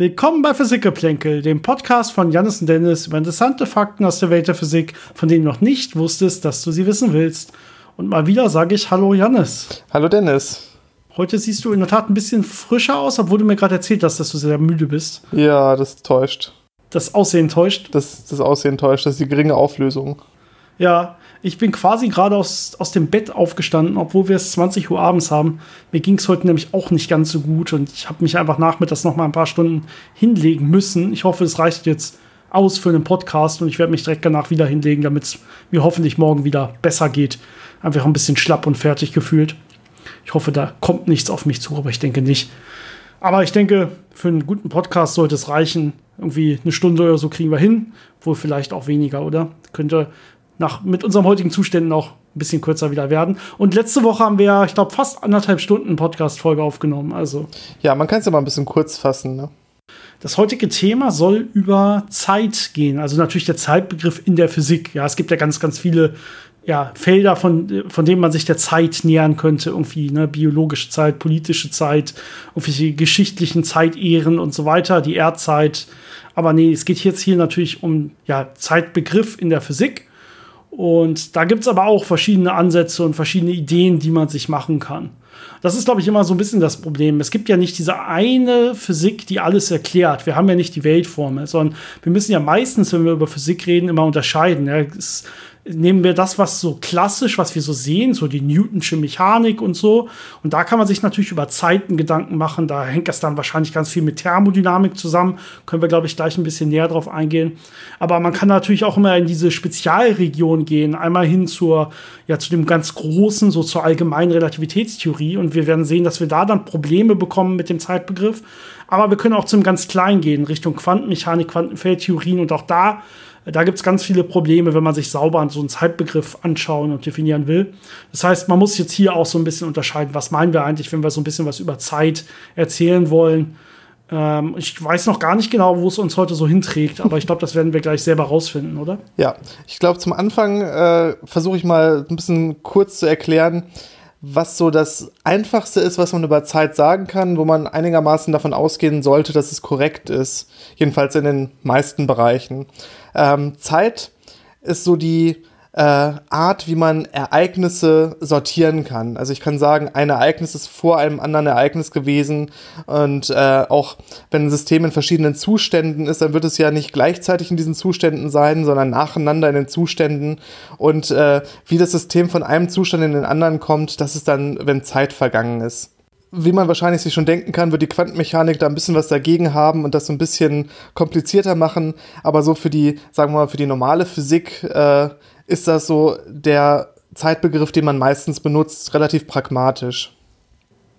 Willkommen bei Physikgeplänkel, dem Podcast von Janis und Dennis über interessante Fakten aus der Welt der Physik, von denen du noch nicht wusstest, dass du sie wissen willst. Und mal wieder sage ich Hallo Janis. Hallo Dennis. Heute siehst du in der Tat ein bisschen frischer aus, obwohl du mir gerade erzählt hast, dass du sehr müde bist. Ja, das täuscht. Das Aussehen täuscht? Das, das Aussehen täuscht, das ist die geringe Auflösung. Ja, ich bin quasi gerade aus, aus dem Bett aufgestanden, obwohl wir es 20 Uhr abends haben. Mir ging es heute nämlich auch nicht ganz so gut und ich habe mich einfach nachmittags noch mal ein paar Stunden hinlegen müssen. Ich hoffe, es reicht jetzt aus für einen Podcast und ich werde mich direkt danach wieder hinlegen, damit es mir hoffentlich morgen wieder besser geht. Einfach ein bisschen schlapp und fertig gefühlt. Ich hoffe, da kommt nichts auf mich zu, aber ich denke nicht. Aber ich denke, für einen guten Podcast sollte es reichen. Irgendwie eine Stunde oder so kriegen wir hin. Wohl vielleicht auch weniger, oder? Könnte nach, mit unserem heutigen Zuständen auch ein bisschen kürzer wieder werden. Und letzte Woche haben wir, ich glaube, fast anderthalb Stunden Podcast-Folge aufgenommen. Also. Ja, man kann es ja mal ein bisschen kurz fassen, ne? Das heutige Thema soll über Zeit gehen, also natürlich der Zeitbegriff in der Physik. Ja, es gibt ja ganz, ganz viele ja, Felder, von, von denen man sich der Zeit nähern könnte, irgendwie, ne, biologische Zeit, politische Zeit, irgendwelche geschichtlichen Zeitehren und so weiter, die Erdzeit. Aber nee, es geht jetzt hier natürlich um ja, Zeitbegriff in der Physik. Und da gibt es aber auch verschiedene Ansätze und verschiedene Ideen, die man sich machen kann. Das ist, glaube ich, immer so ein bisschen das Problem. Es gibt ja nicht diese eine Physik, die alles erklärt. Wir haben ja nicht die Weltformel, sondern wir müssen ja meistens, wenn wir über Physik reden, immer unterscheiden. Ja, es nehmen wir das, was so klassisch, was wir so sehen, so die Newtonsche Mechanik und so. Und da kann man sich natürlich über Zeiten Gedanken machen. Da hängt das dann wahrscheinlich ganz viel mit Thermodynamik zusammen. Können wir, glaube ich, gleich ein bisschen näher drauf eingehen. Aber man kann natürlich auch immer in diese Spezialregion gehen. Einmal hin zur, ja, zu dem ganz großen, so zur allgemeinen Relativitätstheorie. Und wir werden sehen, dass wir da dann Probleme bekommen mit dem Zeitbegriff. Aber wir können auch zum ganz Kleinen gehen, Richtung Quantenmechanik, Quantenfeldtheorien. Und auch da da gibt es ganz viele Probleme, wenn man sich sauber so einen Zeitbegriff anschauen und definieren will. Das heißt, man muss jetzt hier auch so ein bisschen unterscheiden, was meinen wir eigentlich, wenn wir so ein bisschen was über Zeit erzählen wollen. Ähm, ich weiß noch gar nicht genau, wo es uns heute so hinträgt, aber ich glaube, das werden wir gleich selber rausfinden, oder? Ja, ich glaube, zum Anfang äh, versuche ich mal ein bisschen kurz zu erklären, was so das Einfachste ist, was man über Zeit sagen kann, wo man einigermaßen davon ausgehen sollte, dass es korrekt ist. Jedenfalls in den meisten Bereichen. Ähm, Zeit ist so die äh, Art, wie man Ereignisse sortieren kann. Also ich kann sagen, ein Ereignis ist vor einem anderen Ereignis gewesen und äh, auch wenn ein System in verschiedenen Zuständen ist, dann wird es ja nicht gleichzeitig in diesen Zuständen sein, sondern nacheinander in den Zuständen und äh, wie das System von einem Zustand in den anderen kommt, das ist dann, wenn Zeit vergangen ist wie man wahrscheinlich sich schon denken kann, wird die Quantenmechanik da ein bisschen was dagegen haben und das so ein bisschen komplizierter machen. Aber so für die, sagen wir mal, für die normale Physik äh, ist das so der Zeitbegriff, den man meistens benutzt, relativ pragmatisch.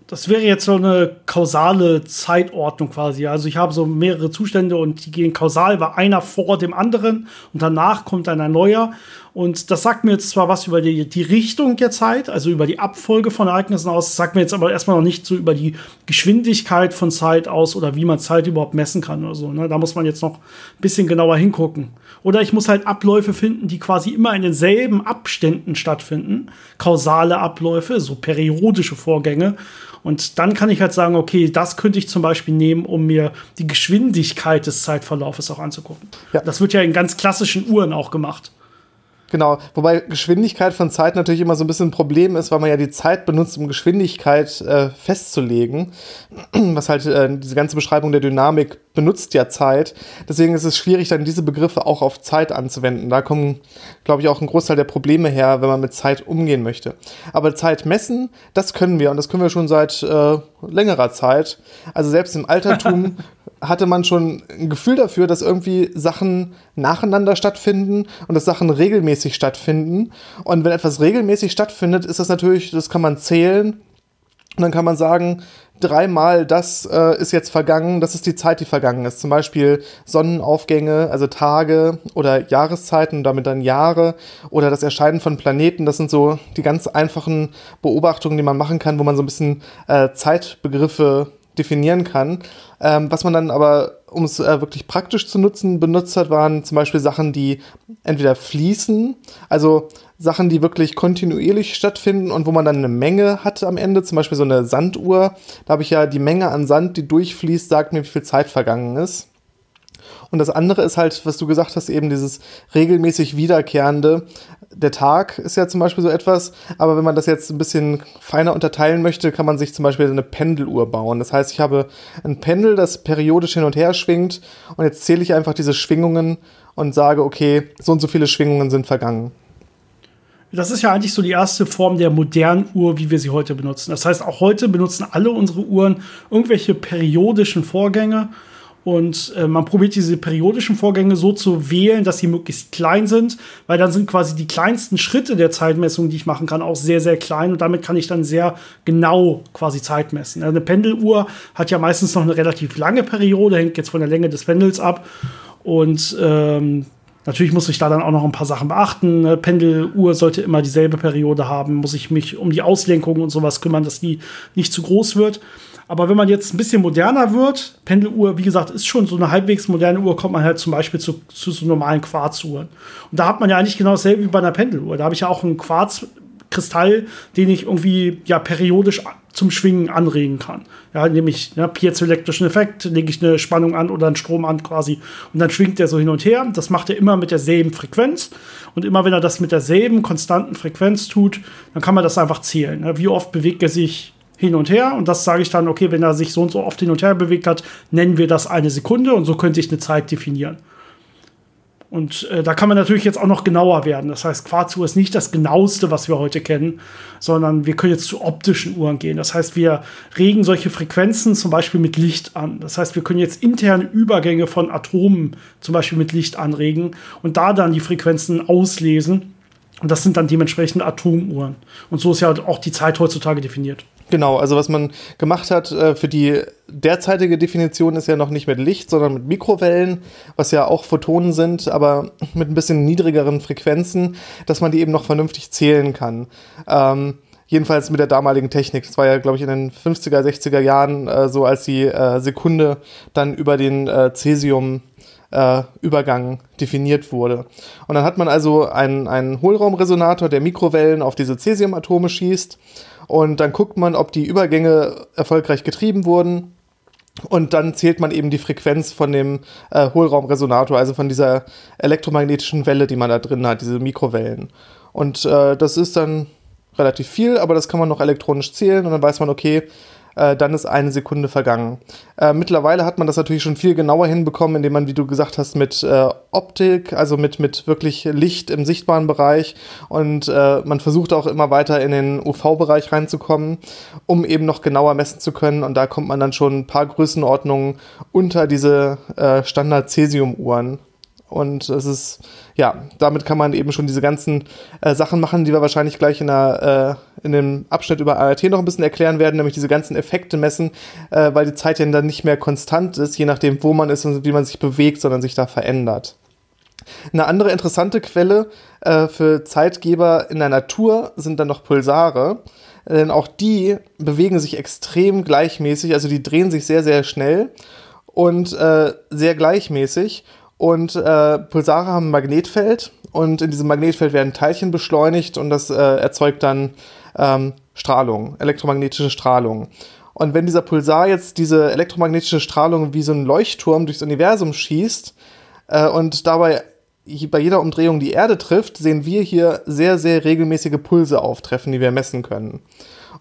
Das wäre jetzt so eine kausale Zeitordnung quasi. Also ich habe so mehrere Zustände und die gehen kausal, weil einer vor dem anderen und danach kommt dann ein neuer. Und das sagt mir jetzt zwar was über die, die Richtung der Zeit, also über die Abfolge von Ereignissen aus, sagt mir jetzt aber erstmal noch nicht so über die Geschwindigkeit von Zeit aus oder wie man Zeit überhaupt messen kann oder so. Ne? Da muss man jetzt noch ein bisschen genauer hingucken. Oder ich muss halt Abläufe finden, die quasi immer in denselben Abständen stattfinden. Kausale Abläufe, so periodische Vorgänge. Und dann kann ich halt sagen, okay, das könnte ich zum Beispiel nehmen, um mir die Geschwindigkeit des Zeitverlaufes auch anzugucken. Ja. Das wird ja in ganz klassischen Uhren auch gemacht. Genau, wobei Geschwindigkeit von Zeit natürlich immer so ein bisschen ein Problem ist, weil man ja die Zeit benutzt, um Geschwindigkeit äh, festzulegen. Was halt äh, diese ganze Beschreibung der Dynamik benutzt ja Zeit. Deswegen ist es schwierig, dann diese Begriffe auch auf Zeit anzuwenden. Da kommen, glaube ich, auch ein Großteil der Probleme her, wenn man mit Zeit umgehen möchte. Aber Zeit messen, das können wir und das können wir schon seit äh, längerer Zeit. Also selbst im Altertum hatte man schon ein Gefühl dafür, dass irgendwie Sachen nacheinander stattfinden und dass Sachen regelmäßig stattfinden. Und wenn etwas regelmäßig stattfindet, ist das natürlich, das kann man zählen. Und dann kann man sagen, dreimal das äh, ist jetzt vergangen, das ist die Zeit, die vergangen ist. Zum Beispiel Sonnenaufgänge, also Tage oder Jahreszeiten, damit dann Jahre oder das Erscheinen von Planeten. Das sind so die ganz einfachen Beobachtungen, die man machen kann, wo man so ein bisschen äh, Zeitbegriffe definieren kann. Ähm, was man dann aber, um es äh, wirklich praktisch zu nutzen, benutzt hat, waren zum Beispiel Sachen, die entweder fließen, also Sachen, die wirklich kontinuierlich stattfinden und wo man dann eine Menge hat am Ende, zum Beispiel so eine Sanduhr. Da habe ich ja die Menge an Sand, die durchfließt, sagt mir, wie viel Zeit vergangen ist. Und das andere ist halt, was du gesagt hast, eben dieses regelmäßig wiederkehrende. Der Tag ist ja zum Beispiel so etwas, aber wenn man das jetzt ein bisschen feiner unterteilen möchte, kann man sich zum Beispiel eine Pendeluhr bauen. Das heißt, ich habe ein Pendel, das periodisch hin und her schwingt und jetzt zähle ich einfach diese Schwingungen und sage, okay, so und so viele Schwingungen sind vergangen. Das ist ja eigentlich so die erste Form der modernen Uhr, wie wir sie heute benutzen. Das heißt, auch heute benutzen alle unsere Uhren irgendwelche periodischen Vorgänge und äh, man probiert diese periodischen Vorgänge so zu wählen, dass sie möglichst klein sind, weil dann sind quasi die kleinsten Schritte der Zeitmessung, die ich machen kann, auch sehr, sehr klein. Und damit kann ich dann sehr genau quasi Zeit messen. Eine Pendeluhr hat ja meistens noch eine relativ lange Periode, hängt jetzt von der Länge des Pendels ab. Und ähm, Natürlich muss ich da dann auch noch ein paar Sachen beachten. Eine Pendeluhr sollte immer dieselbe Periode haben. Muss ich mich um die Auslenkung und sowas kümmern, dass die nicht zu groß wird. Aber wenn man jetzt ein bisschen moderner wird, Pendeluhr, wie gesagt, ist schon so eine halbwegs moderne Uhr, kommt man halt zum Beispiel zu, zu so normalen Quarzuhren. Und da hat man ja eigentlich genau dasselbe wie bei einer Pendeluhr. Da habe ich ja auch einen Quarzkristall, den ich irgendwie ja periodisch zum Schwingen anregen kann. Ja, nämlich ne, piezoelektrischen Effekt, lege ich eine Spannung an oder einen Strom an quasi und dann schwingt der so hin und her. Das macht er immer mit derselben Frequenz und immer wenn er das mit derselben konstanten Frequenz tut, dann kann man das einfach zählen. Ne? Wie oft bewegt er sich hin und her. Und das sage ich dann, okay, wenn er sich so und so oft hin und her bewegt hat, nennen wir das eine Sekunde und so könnte ich eine Zeit definieren. Und äh, da kann man natürlich jetzt auch noch genauer werden. Das heißt, Quarzuhr ist nicht das genaueste, was wir heute kennen, sondern wir können jetzt zu optischen Uhren gehen. Das heißt, wir regen solche Frequenzen zum Beispiel mit Licht an. Das heißt, wir können jetzt interne Übergänge von Atomen zum Beispiel mit Licht anregen und da dann die Frequenzen auslesen. Und das sind dann dementsprechend Atomuhren. Und so ist ja auch die Zeit heutzutage definiert. Genau, also was man gemacht hat äh, für die derzeitige Definition ist ja noch nicht mit Licht, sondern mit Mikrowellen, was ja auch Photonen sind, aber mit ein bisschen niedrigeren Frequenzen, dass man die eben noch vernünftig zählen kann. Ähm, jedenfalls mit der damaligen Technik. Das war ja, glaube ich, in den 50er, 60er Jahren äh, so, als die äh, Sekunde dann über den äh, Cäsium äh, Übergang definiert wurde. Und dann hat man also einen, einen Hohlraumresonator, der Mikrowellen auf diese Cäsiumatome schießt und dann guckt man, ob die Übergänge erfolgreich getrieben wurden. Und dann zählt man eben die Frequenz von dem äh, Hohlraumresonator, also von dieser elektromagnetischen Welle, die man da drin hat, diese Mikrowellen. Und äh, das ist dann relativ viel, aber das kann man noch elektronisch zählen und dann weiß man, okay, äh, dann ist eine Sekunde vergangen. Äh, mittlerweile hat man das natürlich schon viel genauer hinbekommen, indem man, wie du gesagt hast, mit äh, Optik, also mit, mit wirklich Licht im sichtbaren Bereich und äh, man versucht auch immer weiter in den UV-Bereich reinzukommen, um eben noch genauer messen zu können und da kommt man dann schon ein paar Größenordnungen unter diese äh, Standard-Cäsium-Uhren. Und es ist, ja, damit kann man eben schon diese ganzen äh, Sachen machen, die wir wahrscheinlich gleich in, der, äh, in dem Abschnitt über ART noch ein bisschen erklären werden, nämlich diese ganzen Effekte messen, äh, weil die Zeit ja dann nicht mehr konstant ist, je nachdem, wo man ist und wie man sich bewegt, sondern sich da verändert. Eine andere interessante Quelle äh, für Zeitgeber in der Natur sind dann noch Pulsare. Denn auch die bewegen sich extrem gleichmäßig, also die drehen sich sehr, sehr schnell und äh, sehr gleichmäßig. Und äh, Pulsare haben ein Magnetfeld und in diesem Magnetfeld werden Teilchen beschleunigt und das äh, erzeugt dann ähm, Strahlung, elektromagnetische Strahlung. Und wenn dieser Pulsar jetzt diese elektromagnetische Strahlung wie so ein Leuchtturm durchs Universum schießt äh, und dabei bei jeder Umdrehung die Erde trifft, sehen wir hier sehr, sehr regelmäßige Pulse auftreffen, die wir messen können.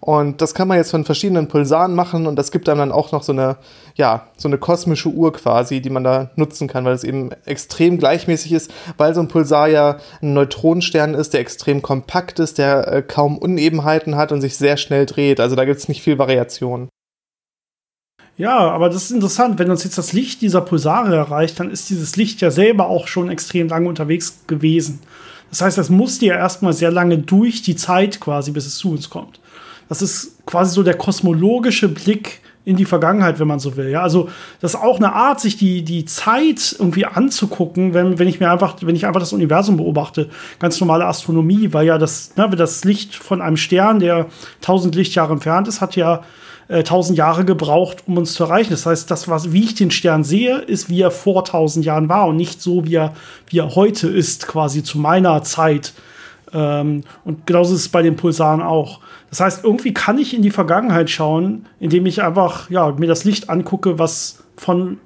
Und das kann man jetzt von verschiedenen Pulsaren machen und das gibt einem dann auch noch so eine, ja, so eine kosmische Uhr quasi, die man da nutzen kann, weil es eben extrem gleichmäßig ist, weil so ein Pulsar ja ein Neutronenstern ist, der extrem kompakt ist, der äh, kaum Unebenheiten hat und sich sehr schnell dreht. Also da gibt es nicht viel Variation. Ja, aber das ist interessant. Wenn uns jetzt das Licht dieser Pulsare erreicht, dann ist dieses Licht ja selber auch schon extrem lange unterwegs gewesen. Das heißt, das musste ja erstmal sehr lange durch die Zeit quasi, bis es zu uns kommt. Das ist quasi so der kosmologische Blick in die Vergangenheit, wenn man so will. Ja, also das ist auch eine Art, sich die, die Zeit irgendwie anzugucken, wenn, wenn ich mir einfach, wenn ich einfach das Universum beobachte. Ganz normale Astronomie, weil ja das, ne, das Licht von einem Stern, der 1000 Lichtjahre entfernt ist, hat ja äh, 1000 Jahre gebraucht, um uns zu erreichen. Das heißt, das, was, wie ich den Stern sehe, ist, wie er vor 1000 Jahren war und nicht so, wie er, wie er heute ist, quasi zu meiner Zeit. Ähm, und genauso ist es bei den Pulsaren auch. Das heißt, irgendwie kann ich in die Vergangenheit schauen, indem ich einfach ja, mir das Licht angucke, was von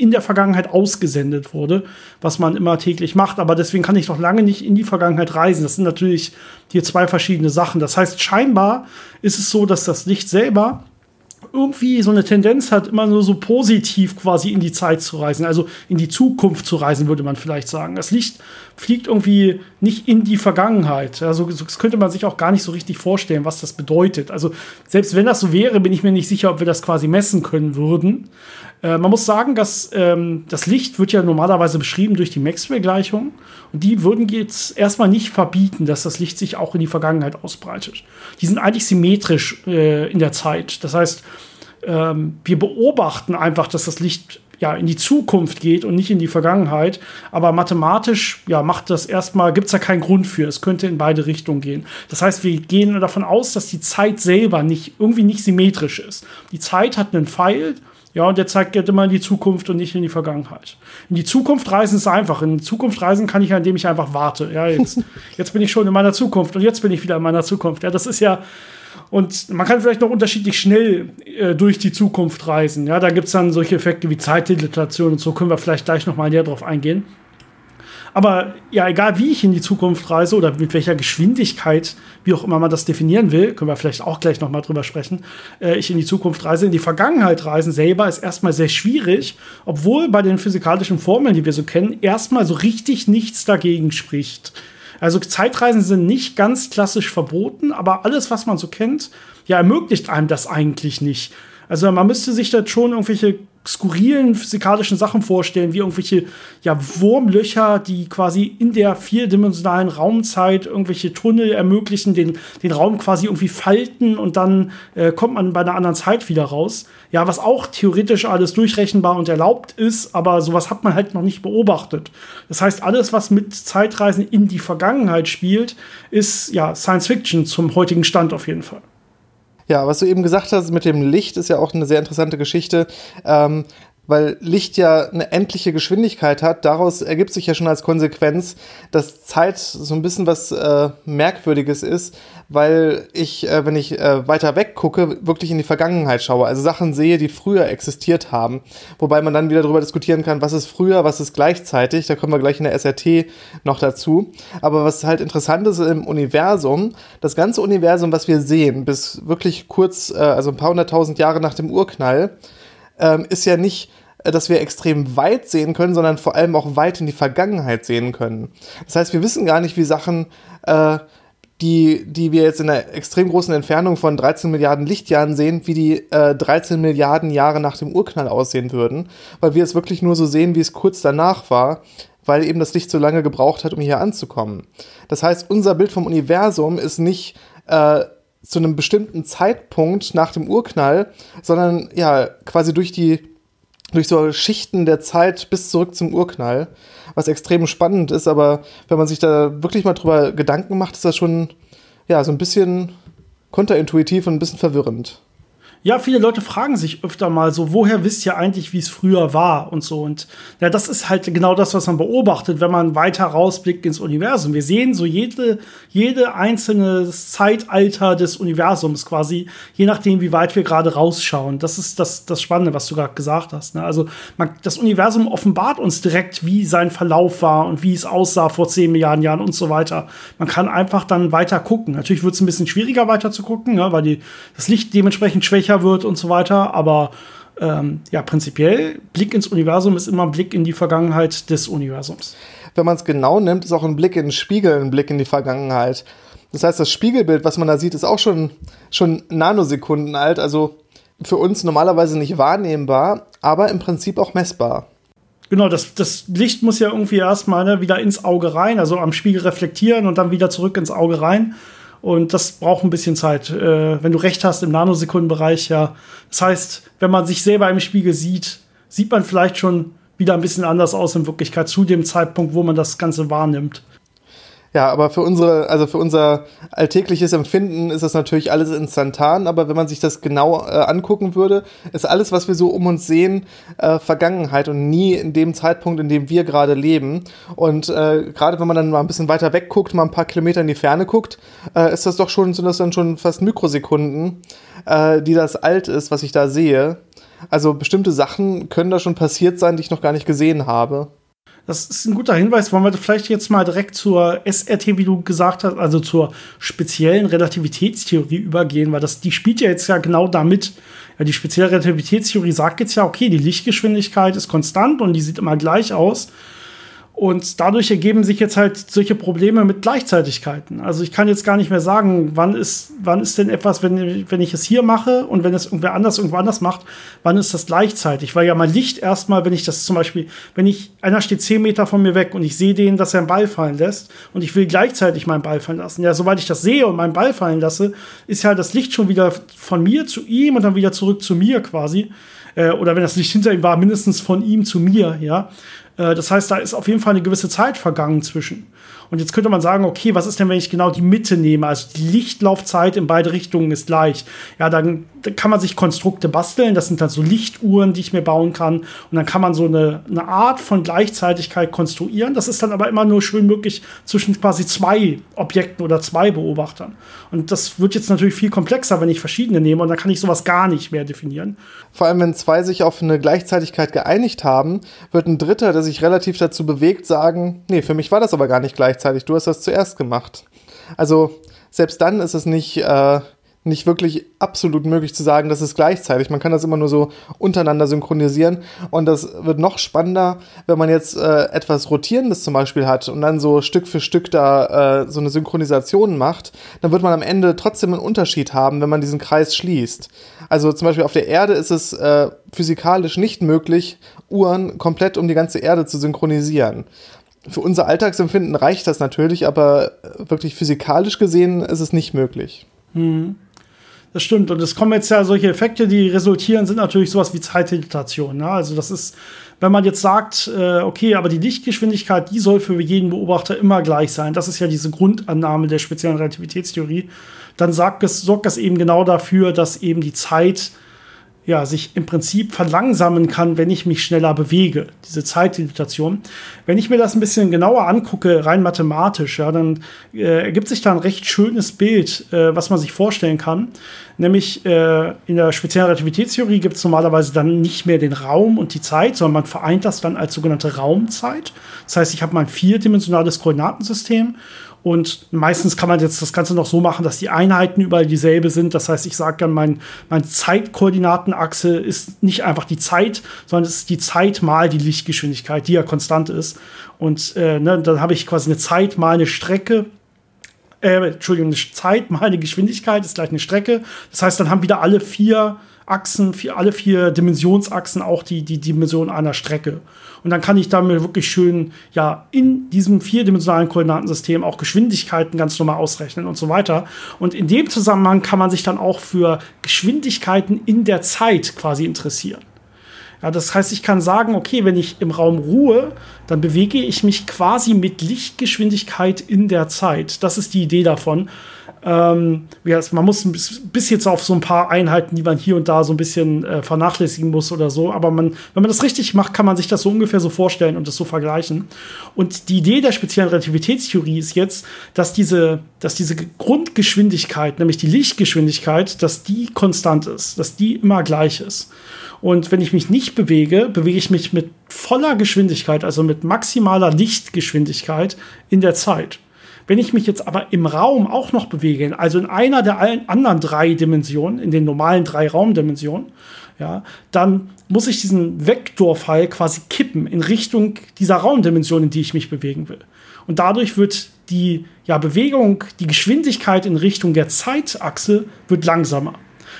in der Vergangenheit ausgesendet wurde, was man immer täglich macht. Aber deswegen kann ich noch lange nicht in die Vergangenheit reisen. Das sind natürlich hier zwei verschiedene Sachen. Das heißt, scheinbar ist es so, dass das Licht selber irgendwie so eine Tendenz hat, immer nur so positiv quasi in die Zeit zu reisen, also in die Zukunft zu reisen, würde man vielleicht sagen. Das Licht fliegt irgendwie nicht in die Vergangenheit. Also das könnte man sich auch gar nicht so richtig vorstellen, was das bedeutet. Also selbst wenn das so wäre, bin ich mir nicht sicher, ob wir das quasi messen können würden. Äh, man muss sagen, dass ähm, das Licht wird ja normalerweise beschrieben durch die Maxwell-Gleichung. Und die würden jetzt erstmal nicht verbieten, dass das Licht sich auch in die Vergangenheit ausbreitet. Die sind eigentlich symmetrisch äh, in der Zeit. Das heißt, ähm, wir beobachten einfach, dass das Licht ja in die Zukunft geht und nicht in die Vergangenheit. Aber mathematisch ja macht das erstmal gibt es da keinen Grund für. Es könnte in beide Richtungen gehen. Das heißt, wir gehen davon aus, dass die Zeit selber nicht irgendwie nicht symmetrisch ist. Die Zeit hat einen Pfeil ja, und der zeigt halt immer in die Zukunft und nicht in die Vergangenheit. In die Zukunft reisen ist einfach. In die Zukunft reisen kann ich, indem ich einfach warte. Ja, jetzt, jetzt bin ich schon in meiner Zukunft und jetzt bin ich wieder in meiner Zukunft. Ja, das ist ja. Und man kann vielleicht noch unterschiedlich schnell äh, durch die Zukunft reisen. Ja, da gibt es dann solche Effekte wie Zeitdilatation und so, können wir vielleicht gleich noch mal näher drauf eingehen. Aber ja, egal wie ich in die Zukunft reise oder mit welcher Geschwindigkeit, wie auch immer man das definieren will, können wir vielleicht auch gleich noch mal drüber sprechen, äh, ich in die Zukunft reise, in die Vergangenheit reisen selber ist erstmal sehr schwierig, obwohl bei den physikalischen Formeln, die wir so kennen, erstmal so richtig nichts dagegen spricht. Also Zeitreisen sind nicht ganz klassisch verboten, aber alles, was man so kennt, ja, ermöglicht einem das eigentlich nicht. Also man müsste sich da schon irgendwelche skurrilen physikalischen Sachen vorstellen, wie irgendwelche ja, Wurmlöcher, die quasi in der vierdimensionalen Raumzeit irgendwelche Tunnel ermöglichen, den, den Raum quasi irgendwie falten und dann äh, kommt man bei einer anderen Zeit wieder raus. Ja, was auch theoretisch alles durchrechenbar und erlaubt ist, aber sowas hat man halt noch nicht beobachtet. Das heißt, alles, was mit Zeitreisen in die Vergangenheit spielt, ist ja Science Fiction zum heutigen Stand auf jeden Fall. Ja, was du eben gesagt hast mit dem Licht, ist ja auch eine sehr interessante Geschichte. Ähm, weil Licht ja eine endliche Geschwindigkeit hat. Daraus ergibt sich ja schon als Konsequenz, dass Zeit so ein bisschen was äh, Merkwürdiges ist, weil ich, äh, wenn ich äh, weiter weg gucke, wirklich in die Vergangenheit schaue. Also Sachen sehe, die früher existiert haben. Wobei man dann wieder darüber diskutieren kann, was ist früher, was ist gleichzeitig. Da kommen wir gleich in der SRT noch dazu. Aber was halt interessant ist im Universum, das ganze Universum, was wir sehen, bis wirklich kurz, äh, also ein paar hunderttausend Jahre nach dem Urknall, ähm, ist ja nicht dass wir extrem weit sehen können, sondern vor allem auch weit in die Vergangenheit sehen können. Das heißt, wir wissen gar nicht, wie Sachen, äh, die, die wir jetzt in einer extrem großen Entfernung von 13 Milliarden Lichtjahren sehen, wie die äh, 13 Milliarden Jahre nach dem Urknall aussehen würden, weil wir es wirklich nur so sehen, wie es kurz danach war, weil eben das Licht so lange gebraucht hat, um hier anzukommen. Das heißt, unser Bild vom Universum ist nicht äh, zu einem bestimmten Zeitpunkt nach dem Urknall, sondern ja quasi durch die durch so Schichten der Zeit bis zurück zum Urknall, was extrem spannend ist, aber wenn man sich da wirklich mal drüber Gedanken macht, ist das schon ja so ein bisschen konterintuitiv und ein bisschen verwirrend. Ja, viele Leute fragen sich öfter mal so, woher wisst ihr eigentlich, wie es früher war und so. Und ja, das ist halt genau das, was man beobachtet, wenn man weiter rausblickt ins Universum. Wir sehen so jede, jede einzelne Zeitalter des Universums quasi, je nachdem, wie weit wir gerade rausschauen. Das ist das, das Spannende, was du gerade gesagt hast. Ne? Also man, das Universum offenbart uns direkt, wie sein Verlauf war und wie es aussah vor 10 Milliarden Jahren und so weiter. Man kann einfach dann weiter gucken. Natürlich wird es ein bisschen schwieriger weiter zu gucken, ne? weil die, das Licht dementsprechend schwächer schwächer wird und so weiter. Aber ähm, ja, prinzipiell, Blick ins Universum ist immer ein Blick in die Vergangenheit des Universums. Wenn man es genau nimmt, ist auch ein Blick in den Spiegel ein Blick in die Vergangenheit. Das heißt, das Spiegelbild, was man da sieht, ist auch schon, schon Nanosekunden alt, also für uns normalerweise nicht wahrnehmbar, aber im Prinzip auch messbar. Genau, das, das Licht muss ja irgendwie erstmal ne, wieder ins Auge rein, also am Spiegel reflektieren und dann wieder zurück ins Auge rein. Und das braucht ein bisschen Zeit. Äh, wenn du recht hast im Nanosekundenbereich, ja. Das heißt, wenn man sich selber im Spiegel sieht, sieht man vielleicht schon wieder ein bisschen anders aus in Wirklichkeit zu dem Zeitpunkt, wo man das Ganze wahrnimmt. Ja, aber für unsere, also für unser alltägliches Empfinden ist das natürlich alles instantan, aber wenn man sich das genau äh, angucken würde, ist alles, was wir so um uns sehen, äh, Vergangenheit und nie in dem Zeitpunkt, in dem wir gerade leben. Und äh, gerade wenn man dann mal ein bisschen weiter weg guckt, mal ein paar Kilometer in die Ferne guckt, äh, ist das doch schon, sind das dann schon fast Mikrosekunden, äh, die das alt ist, was ich da sehe. Also bestimmte Sachen können da schon passiert sein, die ich noch gar nicht gesehen habe. Das ist ein guter Hinweis. Wollen wir vielleicht jetzt mal direkt zur SRT, wie du gesagt hast, also zur speziellen Relativitätstheorie übergehen, weil das, die spielt ja jetzt ja genau damit. Ja, die spezielle Relativitätstheorie sagt jetzt ja, okay, die Lichtgeschwindigkeit ist konstant und die sieht immer gleich aus. Und dadurch ergeben sich jetzt halt solche Probleme mit Gleichzeitigkeiten. Also ich kann jetzt gar nicht mehr sagen, wann ist, wann ist denn etwas, wenn, wenn ich es hier mache und wenn es irgendwer anders irgendwo anders macht, wann ist das gleichzeitig? Weil ja mein Licht erstmal, wenn ich das zum Beispiel, wenn ich, einer steht zehn Meter von mir weg und ich sehe den, dass er einen Ball fallen lässt und ich will gleichzeitig meinen Ball fallen lassen. Ja, sobald ich das sehe und meinen Ball fallen lasse, ist ja das Licht schon wieder von mir zu ihm und dann wieder zurück zu mir quasi. Äh, oder wenn das Licht hinter ihm war, mindestens von ihm zu mir, ja. Äh, das heißt, da ist auf jeden Fall eine gewisse Zeit vergangen zwischen. Und jetzt könnte man sagen, okay, was ist denn, wenn ich genau die Mitte nehme? Also die Lichtlaufzeit in beide Richtungen ist gleich. Ja, dann, kann man sich Konstrukte basteln. Das sind dann so Lichtuhren, die ich mir bauen kann. Und dann kann man so eine, eine Art von Gleichzeitigkeit konstruieren. Das ist dann aber immer nur schön möglich zwischen quasi zwei Objekten oder zwei Beobachtern. Und das wird jetzt natürlich viel komplexer, wenn ich verschiedene nehme. Und dann kann ich sowas gar nicht mehr definieren. Vor allem, wenn zwei sich auf eine Gleichzeitigkeit geeinigt haben, wird ein Dritter, der sich relativ dazu bewegt, sagen, nee, für mich war das aber gar nicht gleichzeitig gleichzeitig. Du hast das zuerst gemacht. Also selbst dann ist es nicht, äh, nicht wirklich absolut möglich zu sagen, das ist gleichzeitig. Man kann das immer nur so untereinander synchronisieren. Und das wird noch spannender, wenn man jetzt äh, etwas Rotierendes zum Beispiel hat und dann so Stück für Stück da äh, so eine Synchronisation macht, dann wird man am Ende trotzdem einen Unterschied haben, wenn man diesen Kreis schließt. Also zum Beispiel auf der Erde ist es äh, physikalisch nicht möglich, Uhren komplett um die ganze Erde zu synchronisieren für unser Alltagsempfinden reicht das natürlich, aber wirklich physikalisch gesehen ist es nicht möglich. Hm. Das stimmt. Und es kommen jetzt ja solche Effekte, die resultieren, sind natürlich sowas wie Zeitdilatation. Ne? Also das ist, wenn man jetzt sagt, äh, okay, aber die Lichtgeschwindigkeit, die soll für jeden Beobachter immer gleich sein. Das ist ja diese Grundannahme der speziellen Relativitätstheorie. Dann sagt es, sorgt das eben genau dafür, dass eben die Zeit ja, sich im Prinzip verlangsamen kann, wenn ich mich schneller bewege, diese Zeitdilatation. Wenn ich mir das ein bisschen genauer angucke, rein mathematisch, ja, dann äh, ergibt sich da ein recht schönes Bild, äh, was man sich vorstellen kann. Nämlich äh, in der speziellen Relativitätstheorie gibt es normalerweise dann nicht mehr den Raum und die Zeit, sondern man vereint das dann als sogenannte Raumzeit. Das heißt, ich habe mein vierdimensionales Koordinatensystem und meistens kann man jetzt das Ganze noch so machen, dass die Einheiten überall dieselbe sind. Das heißt, ich sage dann, mein, meine Zeitkoordinatenachse ist nicht einfach die Zeit, sondern es ist die Zeit mal die Lichtgeschwindigkeit, die ja konstant ist. Und äh, ne, dann habe ich quasi eine Zeit mal eine Strecke. Äh, Entschuldigung, eine Zeit mal eine Geschwindigkeit ist gleich eine Strecke. Das heißt, dann haben wieder alle vier Achsen, alle vier Dimensionsachsen auch die, die Dimension einer Strecke. Und dann kann ich damit wirklich schön, ja, in diesem vierdimensionalen Koordinatensystem auch Geschwindigkeiten ganz normal ausrechnen und so weiter. Und in dem Zusammenhang kann man sich dann auch für Geschwindigkeiten in der Zeit quasi interessieren. Ja, das heißt, ich kann sagen, okay, wenn ich im Raum ruhe, dann bewege ich mich quasi mit Lichtgeschwindigkeit in der Zeit. Das ist die Idee davon. Ähm, man muss bis jetzt auf so ein paar Einheiten, die man hier und da so ein bisschen äh, vernachlässigen muss oder so. Aber man, wenn man das richtig macht, kann man sich das so ungefähr so vorstellen und das so vergleichen. Und die Idee der speziellen Relativitätstheorie ist jetzt, dass diese, dass diese Grundgeschwindigkeit, nämlich die Lichtgeschwindigkeit, dass die konstant ist, dass die immer gleich ist. Und wenn ich mich nicht bewege, bewege ich mich mit voller Geschwindigkeit, also mit maximaler Lichtgeschwindigkeit in der Zeit. Wenn ich mich jetzt aber im Raum auch noch bewege, also in einer der allen anderen drei Dimensionen, in den normalen drei Raumdimensionen, ja, dann muss ich diesen Vektorpfeil quasi kippen in Richtung dieser Raumdimension, in die ich mich bewegen will. Und dadurch wird die ja, Bewegung, die Geschwindigkeit in Richtung der Zeitachse wird langsamer.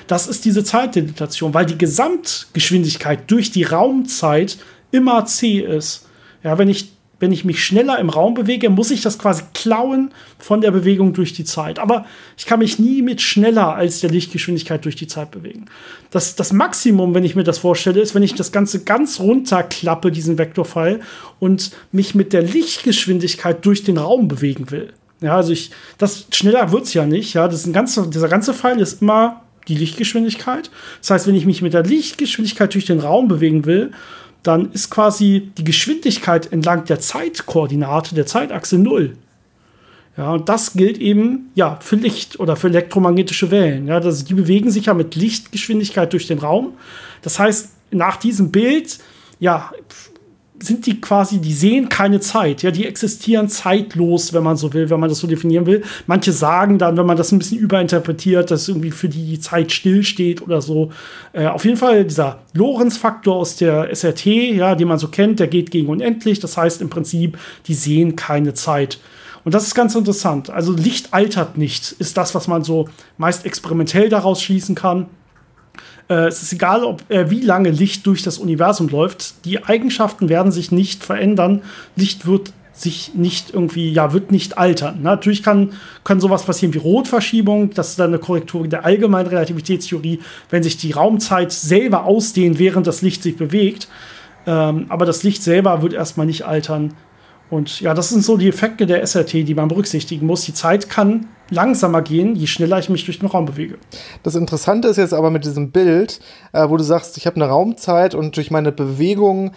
Das ist diese Zeitdilatation, weil die Gesamtgeschwindigkeit durch die Raumzeit immer c ist. Ja, wenn ich wenn ich mich schneller im Raum bewege, muss ich das quasi klauen von der Bewegung durch die Zeit. Aber ich kann mich nie mit schneller als der Lichtgeschwindigkeit durch die Zeit bewegen. Das, das Maximum, wenn ich mir das vorstelle, ist, wenn ich das Ganze ganz runterklappe, diesen Vektorpfeil, und mich mit der Lichtgeschwindigkeit durch den Raum bewegen will. Ja, also ich, das schneller wird's ja nicht. Ja, das ist ein ganzer, dieser ganze Pfeil ist immer die Lichtgeschwindigkeit. Das heißt, wenn ich mich mit der Lichtgeschwindigkeit durch den Raum bewegen will, dann ist quasi die Geschwindigkeit entlang der Zeitkoordinate, der Zeitachse null. Ja, und das gilt eben ja für Licht oder für elektromagnetische Wellen. Ja, das, die bewegen sich ja mit Lichtgeschwindigkeit durch den Raum. Das heißt, nach diesem Bild ja, sind die quasi, die sehen keine Zeit. Ja, die existieren zeitlos, wenn man so will, wenn man das so definieren will. Manche sagen dann, wenn man das ein bisschen überinterpretiert, dass irgendwie für die Zeit stillsteht oder so. Äh, auf jeden Fall dieser Lorenz-Faktor aus der SRT, ja, den man so kennt, der geht gegen unendlich. Das heißt im Prinzip, die sehen keine Zeit. Und das ist ganz interessant. Also Licht altert nicht, ist das, was man so meist experimentell daraus schließen kann. Äh, es ist egal, ob, äh, wie lange Licht durch das Universum läuft. Die Eigenschaften werden sich nicht verändern. Licht wird sich nicht irgendwie, ja, wird nicht altern. Natürlich kann, kann sowas passieren wie Rotverschiebung. Das ist dann eine Korrektur der allgemeinen Relativitätstheorie, wenn sich die Raumzeit selber ausdehnt, während das Licht sich bewegt. Ähm, aber das Licht selber wird erstmal nicht altern. Und ja, das sind so die Effekte der SRT, die man berücksichtigen muss. Die Zeit kann langsamer gehen, je schneller ich mich durch den Raum bewege. Das Interessante ist jetzt aber mit diesem Bild, äh, wo du sagst, ich habe eine Raumzeit und durch meine Bewegung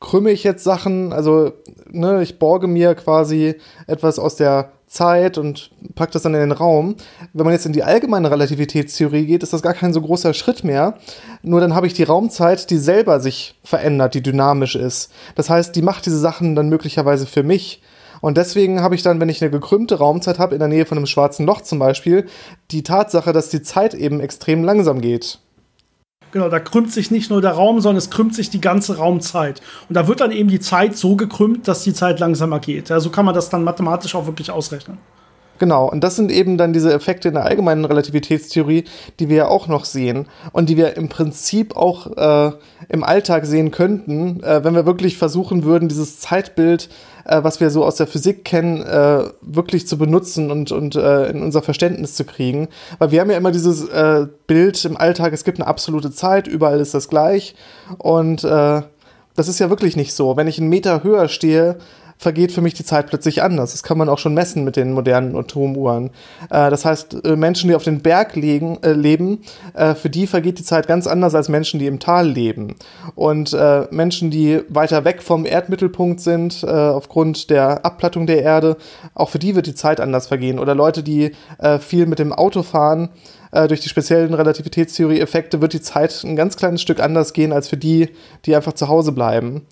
krümme ich jetzt Sachen, also ne, ich borge mir quasi etwas aus der Zeit und packt das dann in den Raum. Wenn man jetzt in die allgemeine Relativitätstheorie geht, ist das gar kein so großer Schritt mehr. Nur dann habe ich die Raumzeit, die selber sich verändert, die dynamisch ist. Das heißt, die macht diese Sachen dann möglicherweise für mich. Und deswegen habe ich dann, wenn ich eine gekrümmte Raumzeit habe, in der Nähe von einem schwarzen Loch zum Beispiel, die Tatsache, dass die Zeit eben extrem langsam geht. Genau, da krümmt sich nicht nur der Raum, sondern es krümmt sich die ganze Raumzeit. Und da wird dann eben die Zeit so gekrümmt, dass die Zeit langsamer geht. Ja, so kann man das dann mathematisch auch wirklich ausrechnen. Genau, und das sind eben dann diese Effekte in der allgemeinen Relativitätstheorie, die wir ja auch noch sehen und die wir im Prinzip auch äh, im Alltag sehen könnten, äh, wenn wir wirklich versuchen würden, dieses Zeitbild äh, was wir so aus der Physik kennen, äh, wirklich zu benutzen und, und äh, in unser Verständnis zu kriegen. Weil wir haben ja immer dieses äh, Bild im Alltag, es gibt eine absolute Zeit, überall ist das gleich. Und äh, das ist ja wirklich nicht so. Wenn ich einen Meter höher stehe, vergeht für mich die Zeit plötzlich anders. Das kann man auch schon messen mit den modernen Atomuhren. Äh, das heißt, äh, Menschen, die auf den Berg legen, äh, leben, für die vergeht die Zeit ganz anders als Menschen, die im Tal leben. Und Menschen, die weiter weg vom Erdmittelpunkt sind, aufgrund der Abplattung der Erde, auch für die wird die Zeit anders vergehen. Oder Leute, die viel mit dem Auto fahren, durch die speziellen Relativitätstheorie-Effekte wird die Zeit ein ganz kleines Stück anders gehen als für die, die einfach zu Hause bleiben.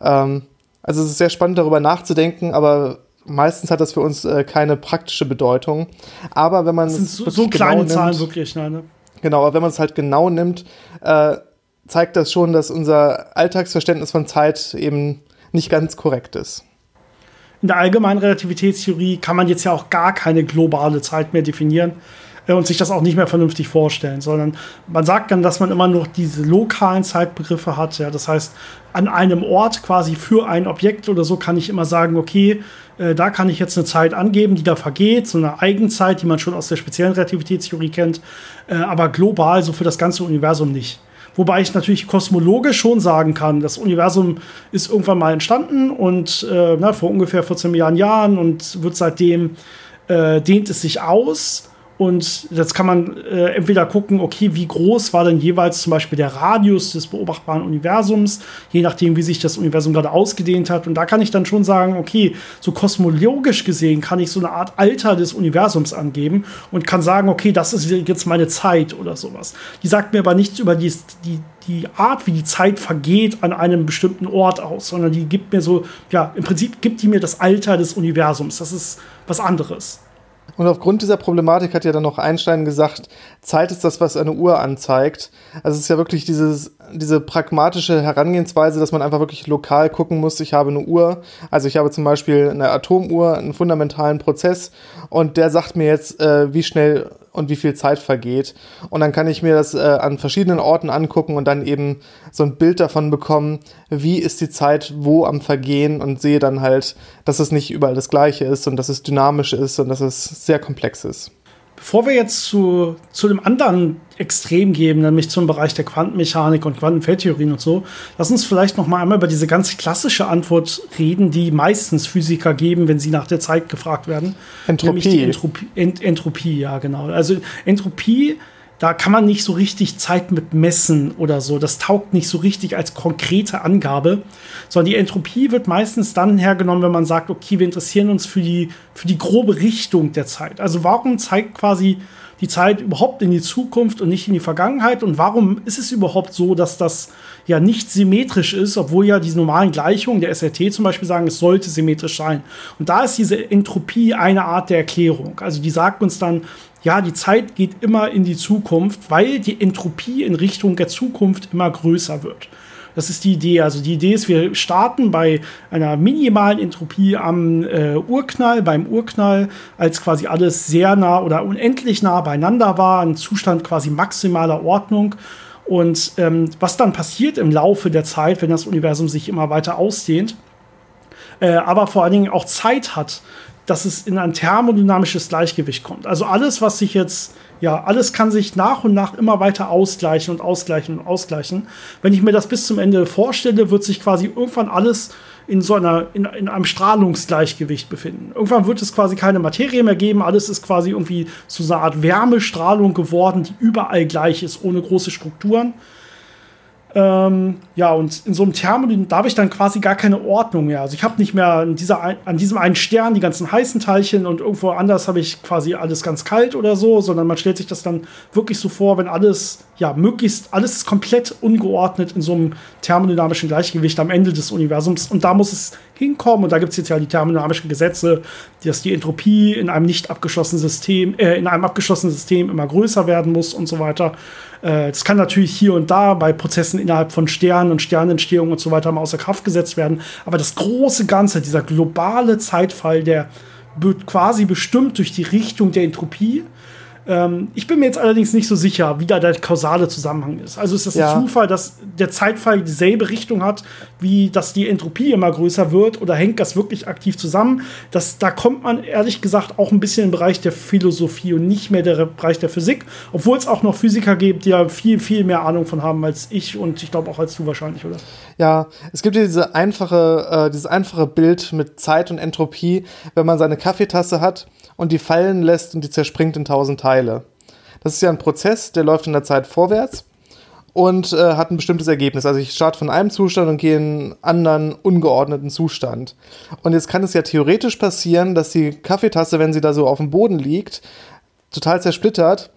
Ähm, also es ist sehr spannend darüber nachzudenken, aber meistens hat das für uns äh, keine praktische Bedeutung. Aber wenn man es so, so kleine genau Zahlen wirklich, ne? Genau, aber wenn man es halt genau nimmt, äh, zeigt das schon, dass unser Alltagsverständnis von Zeit eben nicht ganz korrekt ist. In der allgemeinen Relativitätstheorie kann man jetzt ja auch gar keine globale Zeit mehr definieren und sich das auch nicht mehr vernünftig vorstellen, sondern man sagt dann, dass man immer noch diese lokalen Zeitbegriffe hat. Ja, das heißt, an einem Ort quasi für ein Objekt oder so kann ich immer sagen, okay, äh, da kann ich jetzt eine Zeit angeben, die da vergeht, so eine Eigenzeit, die man schon aus der speziellen Relativitätstheorie kennt, äh, aber global so für das ganze Universum nicht. Wobei ich natürlich kosmologisch schon sagen kann, das Universum ist irgendwann mal entstanden und äh, na, vor ungefähr 14 Milliarden Jahren und wird seitdem äh, dehnt es sich aus und jetzt kann man äh, entweder gucken, okay, wie groß war denn jeweils zum Beispiel der Radius des beobachtbaren Universums, je nachdem, wie sich das Universum gerade ausgedehnt hat. Und da kann ich dann schon sagen, okay, so kosmologisch gesehen kann ich so eine Art Alter des Universums angeben und kann sagen, okay, das ist jetzt meine Zeit oder sowas. Die sagt mir aber nichts über die, die, die Art, wie die Zeit vergeht an einem bestimmten Ort aus, sondern die gibt mir so, ja, im Prinzip gibt die mir das Alter des Universums. Das ist was anderes. Und aufgrund dieser Problematik hat ja dann noch Einstein gesagt, Zeit ist das, was eine Uhr anzeigt. Also es ist ja wirklich dieses diese pragmatische Herangehensweise, dass man einfach wirklich lokal gucken muss, ich habe eine Uhr, also ich habe zum Beispiel eine Atomuhr, einen fundamentalen Prozess und der sagt mir jetzt, äh, wie schnell und wie viel Zeit vergeht. Und dann kann ich mir das äh, an verschiedenen Orten angucken und dann eben so ein Bild davon bekommen, wie ist die Zeit wo am Vergehen und sehe dann halt, dass es nicht überall das gleiche ist und dass es dynamisch ist und dass es sehr komplex ist. Bevor wir jetzt zu, zu dem anderen Extrem gehen, nämlich zum Bereich der Quantenmechanik und Quantenfeldtheorien und so, lass uns vielleicht noch mal einmal über diese ganz klassische Antwort reden, die meistens Physiker geben, wenn sie nach der Zeit gefragt werden. Entropie. Nämlich die Entropie, Ent Entropie, ja genau. Also Entropie da kann man nicht so richtig Zeit mit messen oder so. Das taugt nicht so richtig als konkrete Angabe, sondern die Entropie wird meistens dann hergenommen, wenn man sagt, okay, wir interessieren uns für die, für die grobe Richtung der Zeit. Also warum zeigt quasi die Zeit überhaupt in die Zukunft und nicht in die Vergangenheit? Und warum ist es überhaupt so, dass das ja nicht symmetrisch ist, obwohl ja diese normalen Gleichungen der SRT zum Beispiel sagen, es sollte symmetrisch sein. Und da ist diese Entropie eine Art der Erklärung. Also die sagt uns dann, ja, die Zeit geht immer in die Zukunft, weil die Entropie in Richtung der Zukunft immer größer wird. Das ist die Idee. Also die Idee ist, wir starten bei einer minimalen Entropie am äh, Urknall, beim Urknall, als quasi alles sehr nah oder unendlich nah beieinander war, ein Zustand quasi maximaler Ordnung. Und ähm, was dann passiert im Laufe der Zeit, wenn das Universum sich immer weiter ausdehnt, äh, aber vor allen Dingen auch Zeit hat, dass es in ein thermodynamisches Gleichgewicht kommt. Also alles, was sich jetzt, ja, alles kann sich nach und nach immer weiter ausgleichen und ausgleichen und ausgleichen. Wenn ich mir das bis zum Ende vorstelle, wird sich quasi irgendwann alles in so einer, in, in einem Strahlungsgleichgewicht befinden. Irgendwann wird es quasi keine Materie mehr geben, alles ist quasi irgendwie so eine Art Wärmestrahlung geworden, die überall gleich ist, ohne große Strukturen. Ähm, ja, und in so einem Thermodynamik da habe ich dann quasi gar keine Ordnung mehr. Also ich habe nicht mehr an, dieser, an diesem einen Stern die ganzen heißen Teilchen und irgendwo anders habe ich quasi alles ganz kalt oder so, sondern man stellt sich das dann wirklich so vor, wenn alles, ja, möglichst, alles komplett ungeordnet in so einem thermodynamischen Gleichgewicht am Ende des Universums. Und da muss es hinkommen. Und da gibt es jetzt ja die thermodynamischen Gesetze, dass die Entropie in einem nicht abgeschlossenen System, äh, in einem abgeschlossenen System immer größer werden muss und so weiter. Äh, das kann natürlich hier und da bei Prozessen innerhalb von Sternen und Sternentstehung und so weiter mal außer Kraft gesetzt werden. Aber das große Ganze, dieser globale Zeitfall, der wird quasi bestimmt durch die Richtung der Entropie ähm, ich bin mir jetzt allerdings nicht so sicher, wie da der kausale Zusammenhang ist. Also ist das ja. ein Zufall, dass der Zeitfall dieselbe Richtung hat, wie dass die Entropie immer größer wird oder hängt das wirklich aktiv zusammen? Das, da kommt man ehrlich gesagt auch ein bisschen im Bereich der Philosophie und nicht mehr der Bereich der Physik, obwohl es auch noch Physiker gibt, die ja viel, viel mehr Ahnung von haben als ich und ich glaube auch als du wahrscheinlich, oder? Ja, es gibt ja diese einfache, äh, dieses einfache Bild mit Zeit und Entropie, wenn man seine Kaffeetasse hat und die fallen lässt und die zerspringt in tausend Teile. Das ist ja ein Prozess, der läuft in der Zeit vorwärts und äh, hat ein bestimmtes Ergebnis. Also ich starte von einem Zustand und gehe in einen anderen ungeordneten Zustand. Und jetzt kann es ja theoretisch passieren, dass die Kaffeetasse, wenn sie da so auf dem Boden liegt, total zersplittert,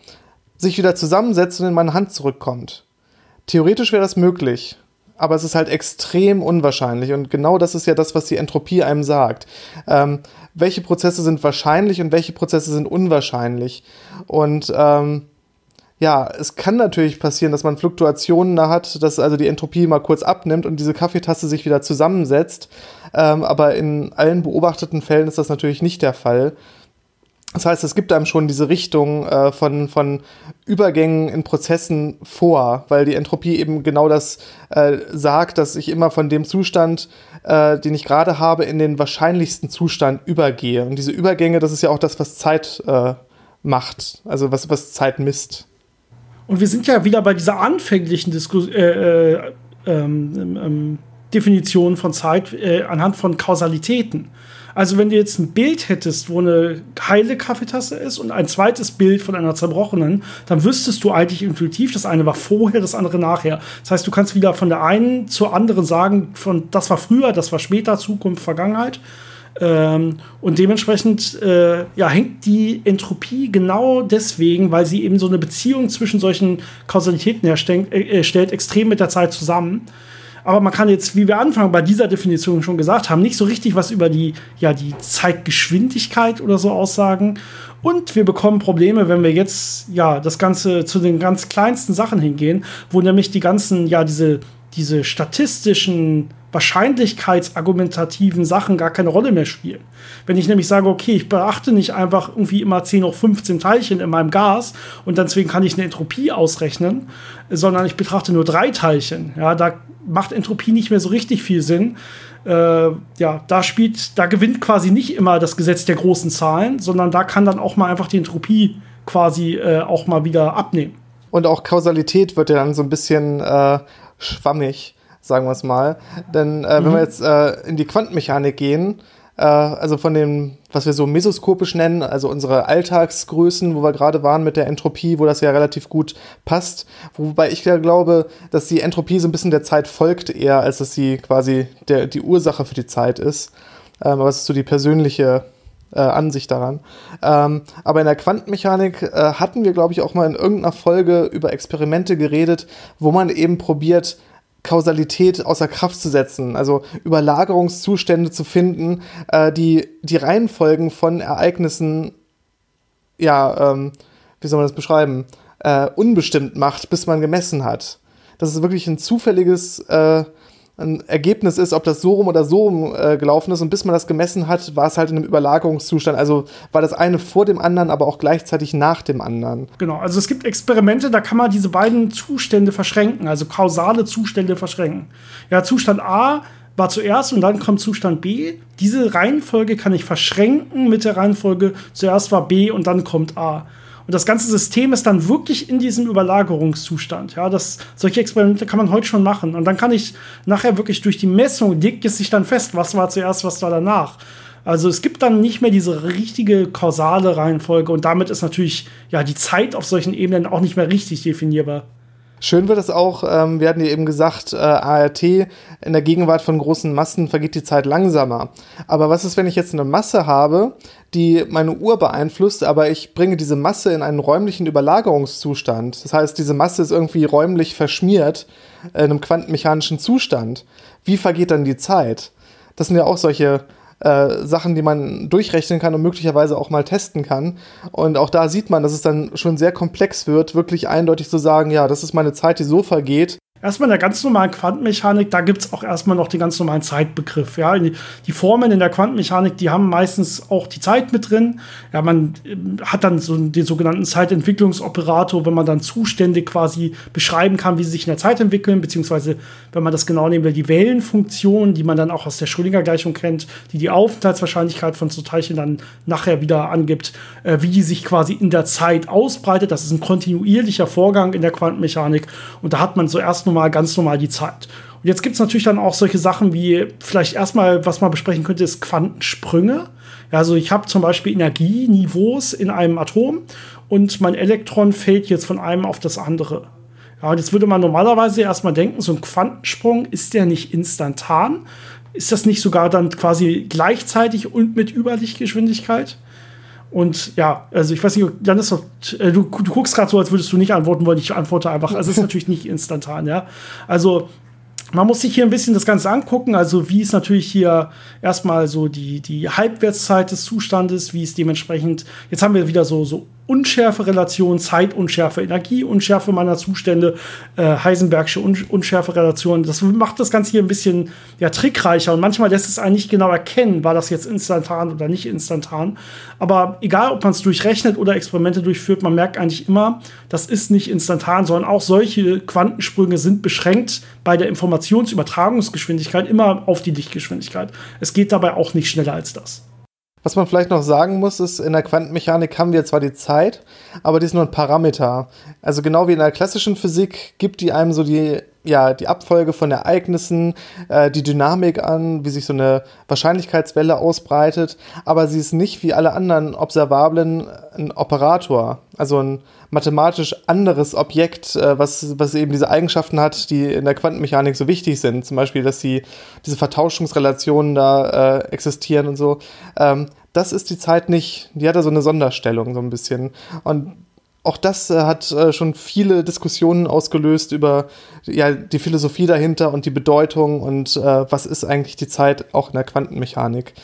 sich wieder zusammensetzt und in meine Hand zurückkommt. Theoretisch wäre das möglich aber es ist halt extrem unwahrscheinlich. Und genau das ist ja das, was die Entropie einem sagt. Ähm, welche Prozesse sind wahrscheinlich und welche Prozesse sind unwahrscheinlich? Und ähm, ja, es kann natürlich passieren, dass man Fluktuationen da hat, dass also die Entropie mal kurz abnimmt und diese Kaffeetasse sich wieder zusammensetzt. Ähm, aber in allen beobachteten Fällen ist das natürlich nicht der Fall. Das heißt, es gibt einem schon diese Richtung äh, von, von Übergängen in Prozessen vor, weil die Entropie eben genau das äh, sagt, dass ich immer von dem Zustand, äh, den ich gerade habe, in den wahrscheinlichsten Zustand übergehe. Und diese Übergänge, das ist ja auch das, was Zeit äh, macht, also was, was Zeit misst. Und wir sind ja wieder bei dieser anfänglichen Diskus äh, äh, ähm, ähm, Definition von Zeit anhand von Kausalitäten. Also, wenn du jetzt ein Bild hättest, wo eine heile Kaffeetasse ist und ein zweites Bild von einer zerbrochenen, dann wüsstest du eigentlich intuitiv, das eine war vorher, das andere nachher. Das heißt, du kannst wieder von der einen zur anderen sagen, von das war früher, das war später, Zukunft, Vergangenheit. Ähm, und dementsprechend äh, ja, hängt die Entropie genau deswegen, weil sie eben so eine Beziehung zwischen solchen Kausalitäten herstellt, äh, extrem mit der Zeit zusammen. Aber man kann jetzt, wie wir anfangen, bei dieser Definition schon gesagt haben, nicht so richtig was über die, ja, die Zeitgeschwindigkeit oder so aussagen. Und wir bekommen Probleme, wenn wir jetzt ja das Ganze zu den ganz kleinsten Sachen hingehen, wo nämlich die ganzen, ja, diese, diese statistischen wahrscheinlichkeitsargumentativen Sachen gar keine Rolle mehr spielen. Wenn ich nämlich sage, okay, ich beachte nicht einfach irgendwie immer 10 hoch 15 Teilchen in meinem Gas und deswegen kann ich eine Entropie ausrechnen, sondern ich betrachte nur drei Teilchen. Ja, da macht Entropie nicht mehr so richtig viel Sinn. Äh, ja, da spielt, da gewinnt quasi nicht immer das Gesetz der großen Zahlen, sondern da kann dann auch mal einfach die Entropie quasi äh, auch mal wieder abnehmen. Und auch Kausalität wird ja dann so ein bisschen äh, schwammig sagen wir es mal. Denn äh, mhm. wenn wir jetzt äh, in die Quantenmechanik gehen, äh, also von dem, was wir so mesoskopisch nennen, also unsere Alltagsgrößen, wo wir gerade waren mit der Entropie, wo das ja relativ gut passt. Wobei ich ja glaube, dass die Entropie so ein bisschen der Zeit folgt eher, als dass sie quasi der, die Ursache für die Zeit ist. Ähm, aber es ist so die persönliche äh, Ansicht daran. Ähm, aber in der Quantenmechanik äh, hatten wir, glaube ich, auch mal in irgendeiner Folge über Experimente geredet, wo man eben probiert, Kausalität außer Kraft zu setzen, also Überlagerungszustände zu finden, äh, die die Reihenfolgen von Ereignissen, ja, ähm, wie soll man das beschreiben, äh, unbestimmt macht, bis man gemessen hat. Das ist wirklich ein zufälliges äh, ein Ergebnis ist, ob das so rum oder so rum äh, gelaufen ist. Und bis man das gemessen hat, war es halt in einem Überlagerungszustand. Also war das eine vor dem anderen, aber auch gleichzeitig nach dem anderen. Genau, also es gibt Experimente, da kann man diese beiden Zustände verschränken, also kausale Zustände verschränken. Ja, Zustand A war zuerst und dann kommt Zustand B. Diese Reihenfolge kann ich verschränken mit der Reihenfolge zuerst war B und dann kommt A. Und das ganze System ist dann wirklich in diesem Überlagerungszustand. Ja, das, solche Experimente kann man heute schon machen. Und dann kann ich nachher wirklich durch die Messung, legt es sich dann fest, was war zuerst, was war danach. Also es gibt dann nicht mehr diese richtige kausale Reihenfolge und damit ist natürlich ja die Zeit auf solchen Ebenen auch nicht mehr richtig definierbar. Schön wird es auch, ähm, wir hatten ja eben gesagt, äh, ART, in der Gegenwart von großen Massen vergeht die Zeit langsamer. Aber was ist, wenn ich jetzt eine Masse habe, die meine Uhr beeinflusst, aber ich bringe diese Masse in einen räumlichen Überlagerungszustand? Das heißt, diese Masse ist irgendwie räumlich verschmiert in einem quantenmechanischen Zustand. Wie vergeht dann die Zeit? Das sind ja auch solche äh, Sachen, die man durchrechnen kann und möglicherweise auch mal testen kann. Und auch da sieht man, dass es dann schon sehr komplex wird, wirklich eindeutig zu sagen, ja, das ist meine Zeit, die so vergeht. Erstmal in der ganz normalen Quantenmechanik, da gibt es auch erstmal noch den ganz normalen Zeitbegriff. Ja? Die, Formeln in der Quantenmechanik, die haben meistens auch die Zeit mit drin. Ja, man äh, hat dann so den sogenannten Zeitentwicklungsoperator, wenn man dann Zustände quasi beschreiben kann, wie sie sich in der Zeit entwickeln, beziehungsweise, wenn man das genau nehmen will, die Wellenfunktion, die man dann auch aus der Schrödinger-Gleichung kennt, die die Aufenthaltswahrscheinlichkeit von so Teilchen dann nachher wieder angibt, äh, wie die sich quasi in der Zeit ausbreitet. Das ist ein kontinuierlicher Vorgang in der Quantenmechanik. Und da hat man zuerst normal, ganz normal die Zeit. Und jetzt gibt es natürlich dann auch solche Sachen wie, vielleicht erstmal, was man besprechen könnte, ist Quantensprünge. Also ich habe zum Beispiel Energieniveaus in einem Atom und mein Elektron fällt jetzt von einem auf das andere. Ja, und jetzt würde man normalerweise erstmal denken, so ein Quantensprung ist der nicht instantan? Ist das nicht sogar dann quasi gleichzeitig und mit Überlichtgeschwindigkeit? Und ja, also ich weiß nicht, doch, äh, du, du guckst gerade so, als würdest du nicht antworten wollen. Ich antworte einfach. Also es ist natürlich nicht instantan, ja. Also man muss sich hier ein bisschen das Ganze angucken. Also, wie ist natürlich hier erstmal so die, die Halbwertszeit des Zustandes, wie ist dementsprechend, jetzt haben wir wieder so, so unschärfe Relation, Zeitunschärfe, Energieunschärfe meiner Zustände, äh, Heisenbergsche Un unschärfe Relation. Das macht das Ganze hier ein bisschen ja, trickreicher und manchmal lässt es einen nicht genau erkennen, war das jetzt instantan oder nicht instantan. Aber egal, ob man es durchrechnet oder Experimente durchführt, man merkt eigentlich immer, das ist nicht instantan, sondern auch solche Quantensprünge sind beschränkt bei der Informationsübertragungsgeschwindigkeit immer auf die Lichtgeschwindigkeit. Es geht dabei auch nicht schneller als das. Was man vielleicht noch sagen muss, ist, in der Quantenmechanik haben wir zwar die Zeit, aber die ist nur ein Parameter. Also genau wie in der klassischen Physik gibt die einem so die, ja, die Abfolge von Ereignissen, äh, die Dynamik an, wie sich so eine Wahrscheinlichkeitswelle ausbreitet, aber sie ist nicht wie alle anderen Observablen ein Operator, also ein mathematisch anderes Objekt, äh, was, was eben diese Eigenschaften hat, die in der Quantenmechanik so wichtig sind. Zum Beispiel, dass die, diese Vertauschungsrelationen da äh, existieren und so. Ähm, das ist die Zeit nicht. Die hat da so eine Sonderstellung, so ein bisschen. Und auch das äh, hat äh, schon viele Diskussionen ausgelöst über ja, die Philosophie dahinter und die Bedeutung und äh, was ist eigentlich die Zeit auch in der Quantenmechanik.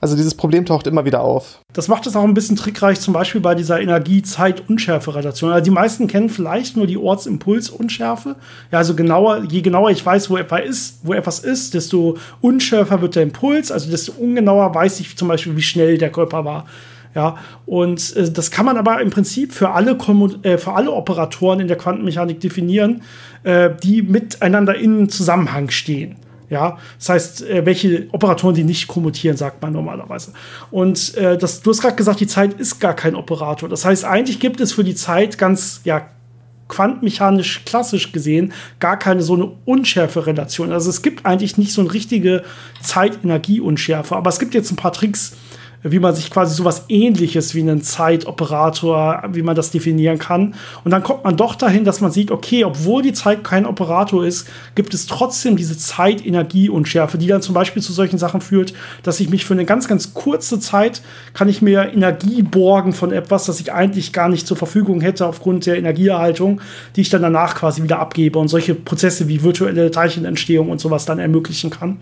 Also dieses Problem taucht immer wieder auf. Das macht es auch ein bisschen trickreich, zum Beispiel bei dieser Energie-Zeit-Unschärfe-Relation. Also die meisten kennen vielleicht nur die Ortsimpuls-Unschärfe. Ja, also genauer, je genauer ich weiß, wo etwas ist, wo etwas ist, desto unschärfer wird der Impuls, also desto ungenauer weiß ich zum Beispiel, wie schnell der Körper war. Ja, und äh, das kann man aber im Prinzip für alle, äh, für alle Operatoren in der Quantenmechanik definieren, äh, die miteinander in Zusammenhang stehen. Ja, das heißt, äh, welche Operatoren, die nicht kommutieren, sagt man normalerweise. Und äh, das, du hast gerade gesagt, die Zeit ist gar kein Operator. Das heißt, eigentlich gibt es für die Zeit ganz, ja, quantenmechanisch klassisch gesehen gar keine so eine Unschärfe-Relation. Also es gibt eigentlich nicht so eine richtige Zeit-Energie-Unschärfe. Aber es gibt jetzt ein paar Tricks, wie man sich quasi sowas ähnliches wie einen Zeitoperator, wie man das definieren kann. Und dann kommt man doch dahin, dass man sieht, okay, obwohl die Zeit kein Operator ist, gibt es trotzdem diese Zeit-Energie-Unschärfe, die dann zum Beispiel zu solchen Sachen führt, dass ich mich für eine ganz, ganz kurze Zeit kann ich mir Energie borgen von etwas, das ich eigentlich gar nicht zur Verfügung hätte aufgrund der Energieerhaltung, die ich dann danach quasi wieder abgebe und solche Prozesse wie virtuelle Teilchenentstehung und sowas dann ermöglichen kann.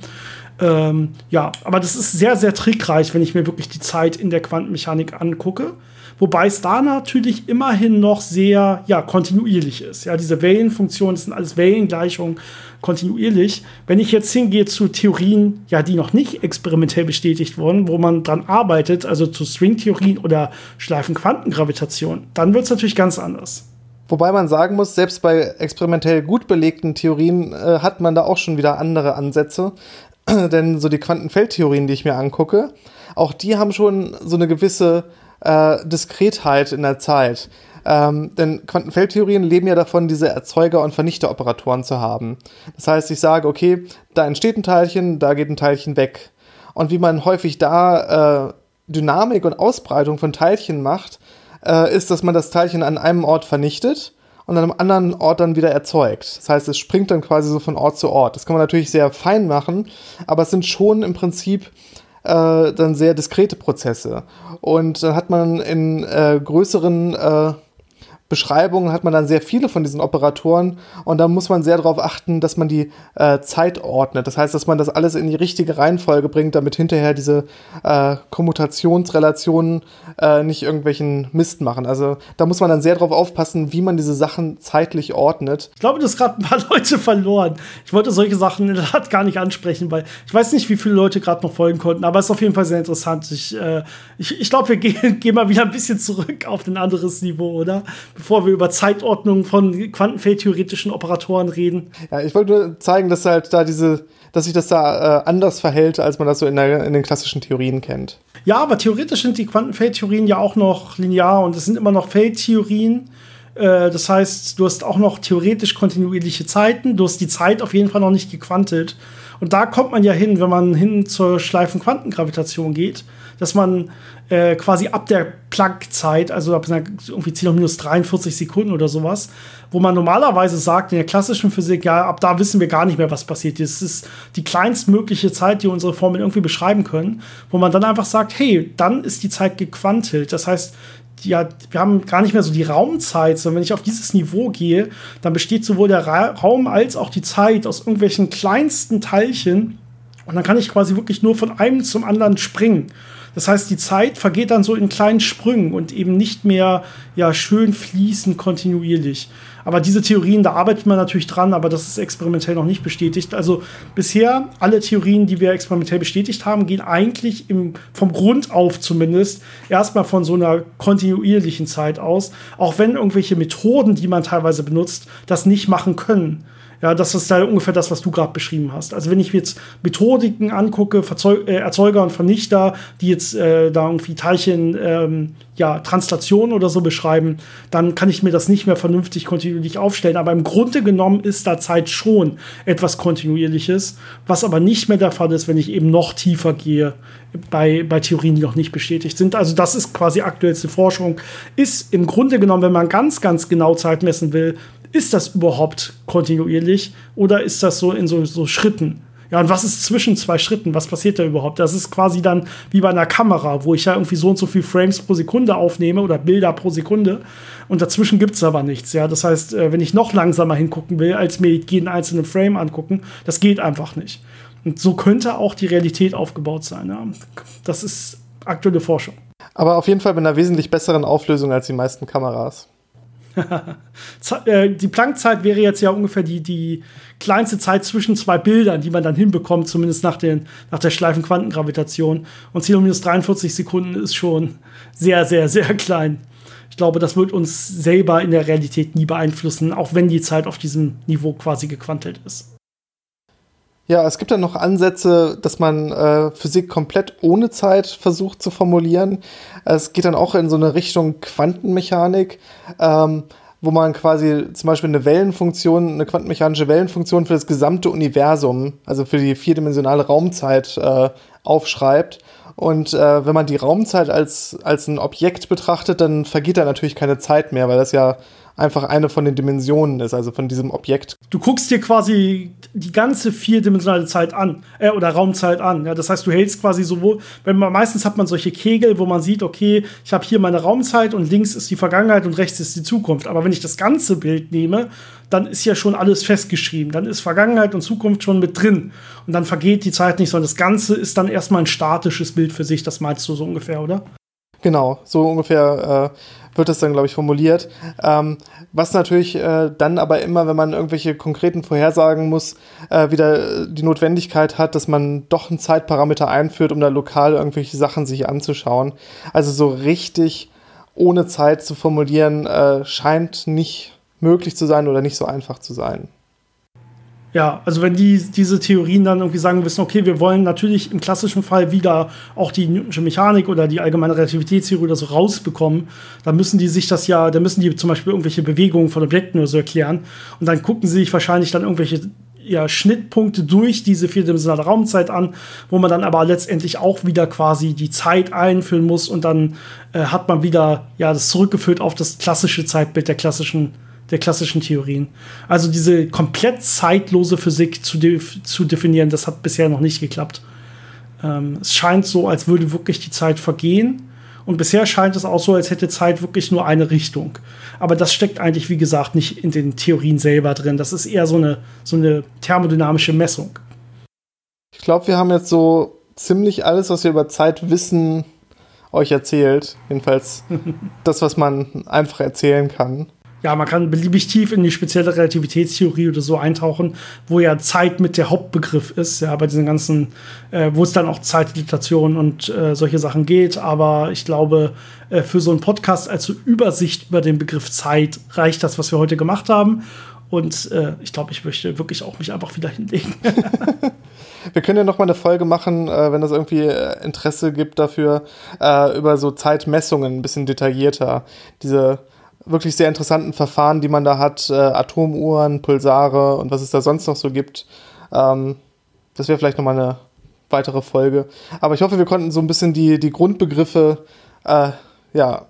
Ähm, ja, aber das ist sehr, sehr trickreich, wenn ich mir wirklich die Zeit in der Quantenmechanik angucke. Wobei es da natürlich immerhin noch sehr ja, kontinuierlich ist. Ja, diese Wellenfunktionen, sind alles Wellengleichungen kontinuierlich. Wenn ich jetzt hingehe zu Theorien, ja, die noch nicht experimentell bestätigt wurden, wo man dran arbeitet, also zu Stringtheorien oder Schleifenquantengravitation, dann wird es natürlich ganz anders. Wobei man sagen muss, selbst bei experimentell gut belegten Theorien äh, hat man da auch schon wieder andere Ansätze. denn so die Quantenfeldtheorien, die ich mir angucke, auch die haben schon so eine gewisse äh, Diskretheit in der Zeit. Ähm, denn Quantenfeldtheorien leben ja davon, diese Erzeuger- und Vernichteroperatoren zu haben. Das heißt, ich sage, okay, da entsteht ein Teilchen, da geht ein Teilchen weg. Und wie man häufig da äh, Dynamik und Ausbreitung von Teilchen macht, äh, ist, dass man das Teilchen an einem Ort vernichtet und an einem anderen Ort dann wieder erzeugt. Das heißt, es springt dann quasi so von Ort zu Ort. Das kann man natürlich sehr fein machen, aber es sind schon im Prinzip äh, dann sehr diskrete Prozesse. Und dann hat man in äh, größeren äh, Beschreibungen hat man dann sehr viele von diesen Operatoren und da muss man sehr darauf achten, dass man die äh, Zeit ordnet. Das heißt, dass man das alles in die richtige Reihenfolge bringt, damit hinterher diese äh, Kommutationsrelationen äh, nicht irgendwelchen Mist machen. Also da muss man dann sehr darauf aufpassen, wie man diese Sachen zeitlich ordnet. Ich glaube, du hast gerade ein paar Leute verloren. Ich wollte solche Sachen in der Tat gar nicht ansprechen, weil ich weiß nicht, wie viele Leute gerade noch folgen konnten, aber es ist auf jeden Fall sehr interessant. Ich, äh, ich, ich glaube, wir gehen, gehen mal wieder ein bisschen zurück auf ein anderes Niveau, oder? Bevor wir über Zeitordnung von quantenfeldtheoretischen Operatoren reden. Ja, ich wollte nur zeigen, dass halt da diese, dass sich das da äh, anders verhält, als man das so in, der, in den klassischen Theorien kennt. Ja, aber theoretisch sind die Quantenfeldtheorien ja auch noch linear und es sind immer noch Feldtheorien. Äh, das heißt, du hast auch noch theoretisch kontinuierliche Zeiten. Du hast die Zeit auf jeden Fall noch nicht gequantet. Und da kommt man ja hin, wenn man hin zur Schleifenquantengravitation geht, dass man äh, quasi ab der Planck-Zeit, also ab irgendwie 10 minus 43 Sekunden oder sowas, wo man normalerweise sagt, in der klassischen Physik, ja, ab da wissen wir gar nicht mehr, was passiert. Das ist die kleinstmögliche Zeit, die unsere Formeln irgendwie beschreiben können, wo man dann einfach sagt, hey, dann ist die Zeit gequantelt. Das heißt, ja, wir haben gar nicht mehr so die Raumzeit, sondern wenn ich auf dieses Niveau gehe, dann besteht sowohl der Ra Raum als auch die Zeit aus irgendwelchen kleinsten Teilchen. Und dann kann ich quasi wirklich nur von einem zum anderen springen. Das heißt, die Zeit vergeht dann so in kleinen Sprüngen und eben nicht mehr ja, schön fließend kontinuierlich. Aber diese Theorien, da arbeitet man natürlich dran, aber das ist experimentell noch nicht bestätigt. Also bisher alle Theorien, die wir experimentell bestätigt haben, gehen eigentlich im, vom Grund auf zumindest erstmal von so einer kontinuierlichen Zeit aus, auch wenn irgendwelche Methoden, die man teilweise benutzt, das nicht machen können. Ja, das ist da ungefähr das, was du gerade beschrieben hast. Also wenn ich mir jetzt Methodiken angucke, Verzeug äh, Erzeuger und Vernichter, die jetzt äh, da irgendwie Teilchen, ähm, ja, Translation oder so beschreiben, dann kann ich mir das nicht mehr vernünftig kontinuierlich aufstellen. Aber im Grunde genommen ist da Zeit schon etwas Kontinuierliches, was aber nicht mehr der Fall ist, wenn ich eben noch tiefer gehe bei, bei Theorien, die noch nicht bestätigt sind. Also das ist quasi aktuellste Forschung. Ist im Grunde genommen, wenn man ganz, ganz genau Zeit messen will, ist das überhaupt kontinuierlich oder ist das so in so, so Schritten? Ja, und was ist zwischen zwei Schritten? Was passiert da überhaupt? Das ist quasi dann wie bei einer Kamera, wo ich ja irgendwie so und so viel Frames pro Sekunde aufnehme oder Bilder pro Sekunde. Und dazwischen gibt es aber nichts. Ja, das heißt, äh, wenn ich noch langsamer hingucken will, als mir jeden einzelnen Frame angucken, das geht einfach nicht. Und so könnte auch die Realität aufgebaut sein. Ja. Das ist aktuelle Forschung. Aber auf jeden Fall mit einer wesentlich besseren Auflösung als die meisten Kameras. Äh, die Planckzeit wäre jetzt ja ungefähr die, die kleinste Zeit zwischen zwei Bildern, die man dann hinbekommt, zumindest nach, den, nach der Schleifenquantengravitation. Und 10 minus 43 Sekunden ist schon sehr, sehr, sehr klein. Ich glaube, das wird uns selber in der Realität nie beeinflussen, auch wenn die Zeit auf diesem Niveau quasi gequantelt ist. Ja, es gibt dann noch Ansätze, dass man äh, Physik komplett ohne Zeit versucht zu formulieren. Es geht dann auch in so eine Richtung Quantenmechanik, ähm, wo man quasi zum Beispiel eine Wellenfunktion, eine quantenmechanische Wellenfunktion für das gesamte Universum, also für die vierdimensionale Raumzeit äh, aufschreibt. Und äh, wenn man die Raumzeit als, als ein Objekt betrachtet, dann vergeht da natürlich keine Zeit mehr, weil das ja einfach eine von den Dimensionen ist, also von diesem Objekt. Du guckst dir quasi die ganze vierdimensionale Zeit an, äh, oder Raumzeit an. Ja, das heißt, du hältst quasi sowohl, wenn man meistens hat man solche Kegel, wo man sieht, okay, ich habe hier meine Raumzeit und links ist die Vergangenheit und rechts ist die Zukunft. Aber wenn ich das ganze Bild nehme, dann ist ja schon alles festgeschrieben. Dann ist Vergangenheit und Zukunft schon mit drin. Und dann vergeht die Zeit nicht, sondern das Ganze ist dann erstmal ein statisches Bild für sich. Das meinst du so ungefähr, oder? Genau, so ungefähr äh, wird das dann, glaube ich, formuliert. Ähm, was natürlich äh, dann aber immer, wenn man irgendwelche konkreten Vorhersagen muss, äh, wieder die Notwendigkeit hat, dass man doch einen Zeitparameter einführt, um da lokal irgendwelche Sachen sich anzuschauen. Also so richtig ohne Zeit zu formulieren, äh, scheint nicht möglich zu sein oder nicht so einfach zu sein. Ja, also wenn die diese Theorien dann irgendwie sagen wissen, okay, wir wollen natürlich im klassischen Fall wieder auch die Newtonsche Mechanik oder die allgemeine Relativitätstheorie oder so rausbekommen, dann müssen die sich das ja, dann müssen die zum Beispiel irgendwelche Bewegungen von Objekten oder so erklären und dann gucken sie sich wahrscheinlich dann irgendwelche ja, Schnittpunkte durch diese vierdimensionale Raumzeit an, wo man dann aber letztendlich auch wieder quasi die Zeit einführen muss und dann äh, hat man wieder ja das zurückgeführt auf das klassische Zeitbild der klassischen der klassischen Theorien. Also diese komplett zeitlose Physik zu, de zu definieren, das hat bisher noch nicht geklappt. Ähm, es scheint so, als würde wirklich die Zeit vergehen. Und bisher scheint es auch so, als hätte Zeit wirklich nur eine Richtung. Aber das steckt eigentlich, wie gesagt, nicht in den Theorien selber drin. Das ist eher so eine, so eine thermodynamische Messung. Ich glaube, wir haben jetzt so ziemlich alles, was wir über Zeit wissen, euch erzählt. Jedenfalls das, was man einfach erzählen kann ja, man kann beliebig tief in die spezielle Relativitätstheorie oder so eintauchen, wo ja Zeit mit der Hauptbegriff ist, ja, bei diesen ganzen, äh, wo es dann auch Zeitdilatation und äh, solche Sachen geht. Aber ich glaube, äh, für so einen Podcast als so Übersicht über den Begriff Zeit reicht das, was wir heute gemacht haben. Und äh, ich glaube, ich möchte wirklich auch mich einfach wieder hinlegen. Wir können ja noch mal eine Folge machen, äh, wenn es irgendwie äh, Interesse gibt dafür, äh, über so Zeitmessungen ein bisschen detaillierter. Diese wirklich sehr interessanten Verfahren, die man da hat, äh, Atomuhren, Pulsare und was es da sonst noch so gibt. Ähm, das wäre vielleicht nochmal eine weitere Folge. Aber ich hoffe, wir konnten so ein bisschen die, die Grundbegriffe äh, ja,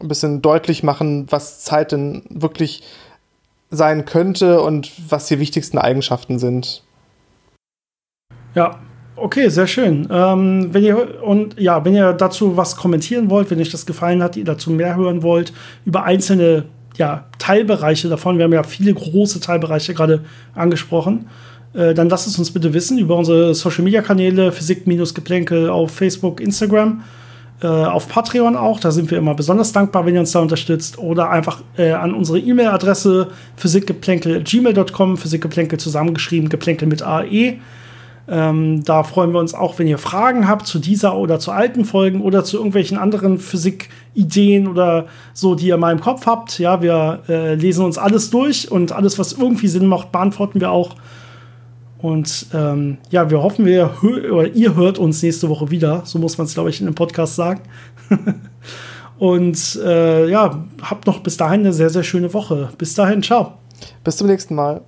ein bisschen deutlich machen, was Zeit denn wirklich sein könnte und was die wichtigsten Eigenschaften sind. Ja, Okay, sehr schön. Ähm, wenn ihr und ja, wenn ihr dazu was kommentieren wollt, wenn euch das gefallen hat, ihr dazu mehr hören wollt über einzelne ja, Teilbereiche davon, wir haben ja viele große Teilbereiche gerade angesprochen, äh, dann lasst es uns bitte wissen über unsere Social Media Kanäle Physik-Geplänkel auf Facebook, Instagram, äh, auf Patreon auch. Da sind wir immer besonders dankbar, wenn ihr uns da unterstützt oder einfach äh, an unsere E-Mail-Adresse physikgeplänkel@gmail.com, Physikgeplänkel zusammengeschrieben, Geplänkel mit AE. Ähm, da freuen wir uns auch, wenn ihr Fragen habt zu dieser oder zu alten Folgen oder zu irgendwelchen anderen Physikideen oder so, die ihr mal im Kopf habt. Ja, wir äh, lesen uns alles durch und alles, was irgendwie Sinn macht, beantworten wir auch. Und ähm, ja, wir hoffen, wir oder ihr hört uns nächste Woche wieder. So muss man es, glaube ich, in einem Podcast sagen. und äh, ja, habt noch bis dahin eine sehr, sehr schöne Woche. Bis dahin, ciao. Bis zum nächsten Mal.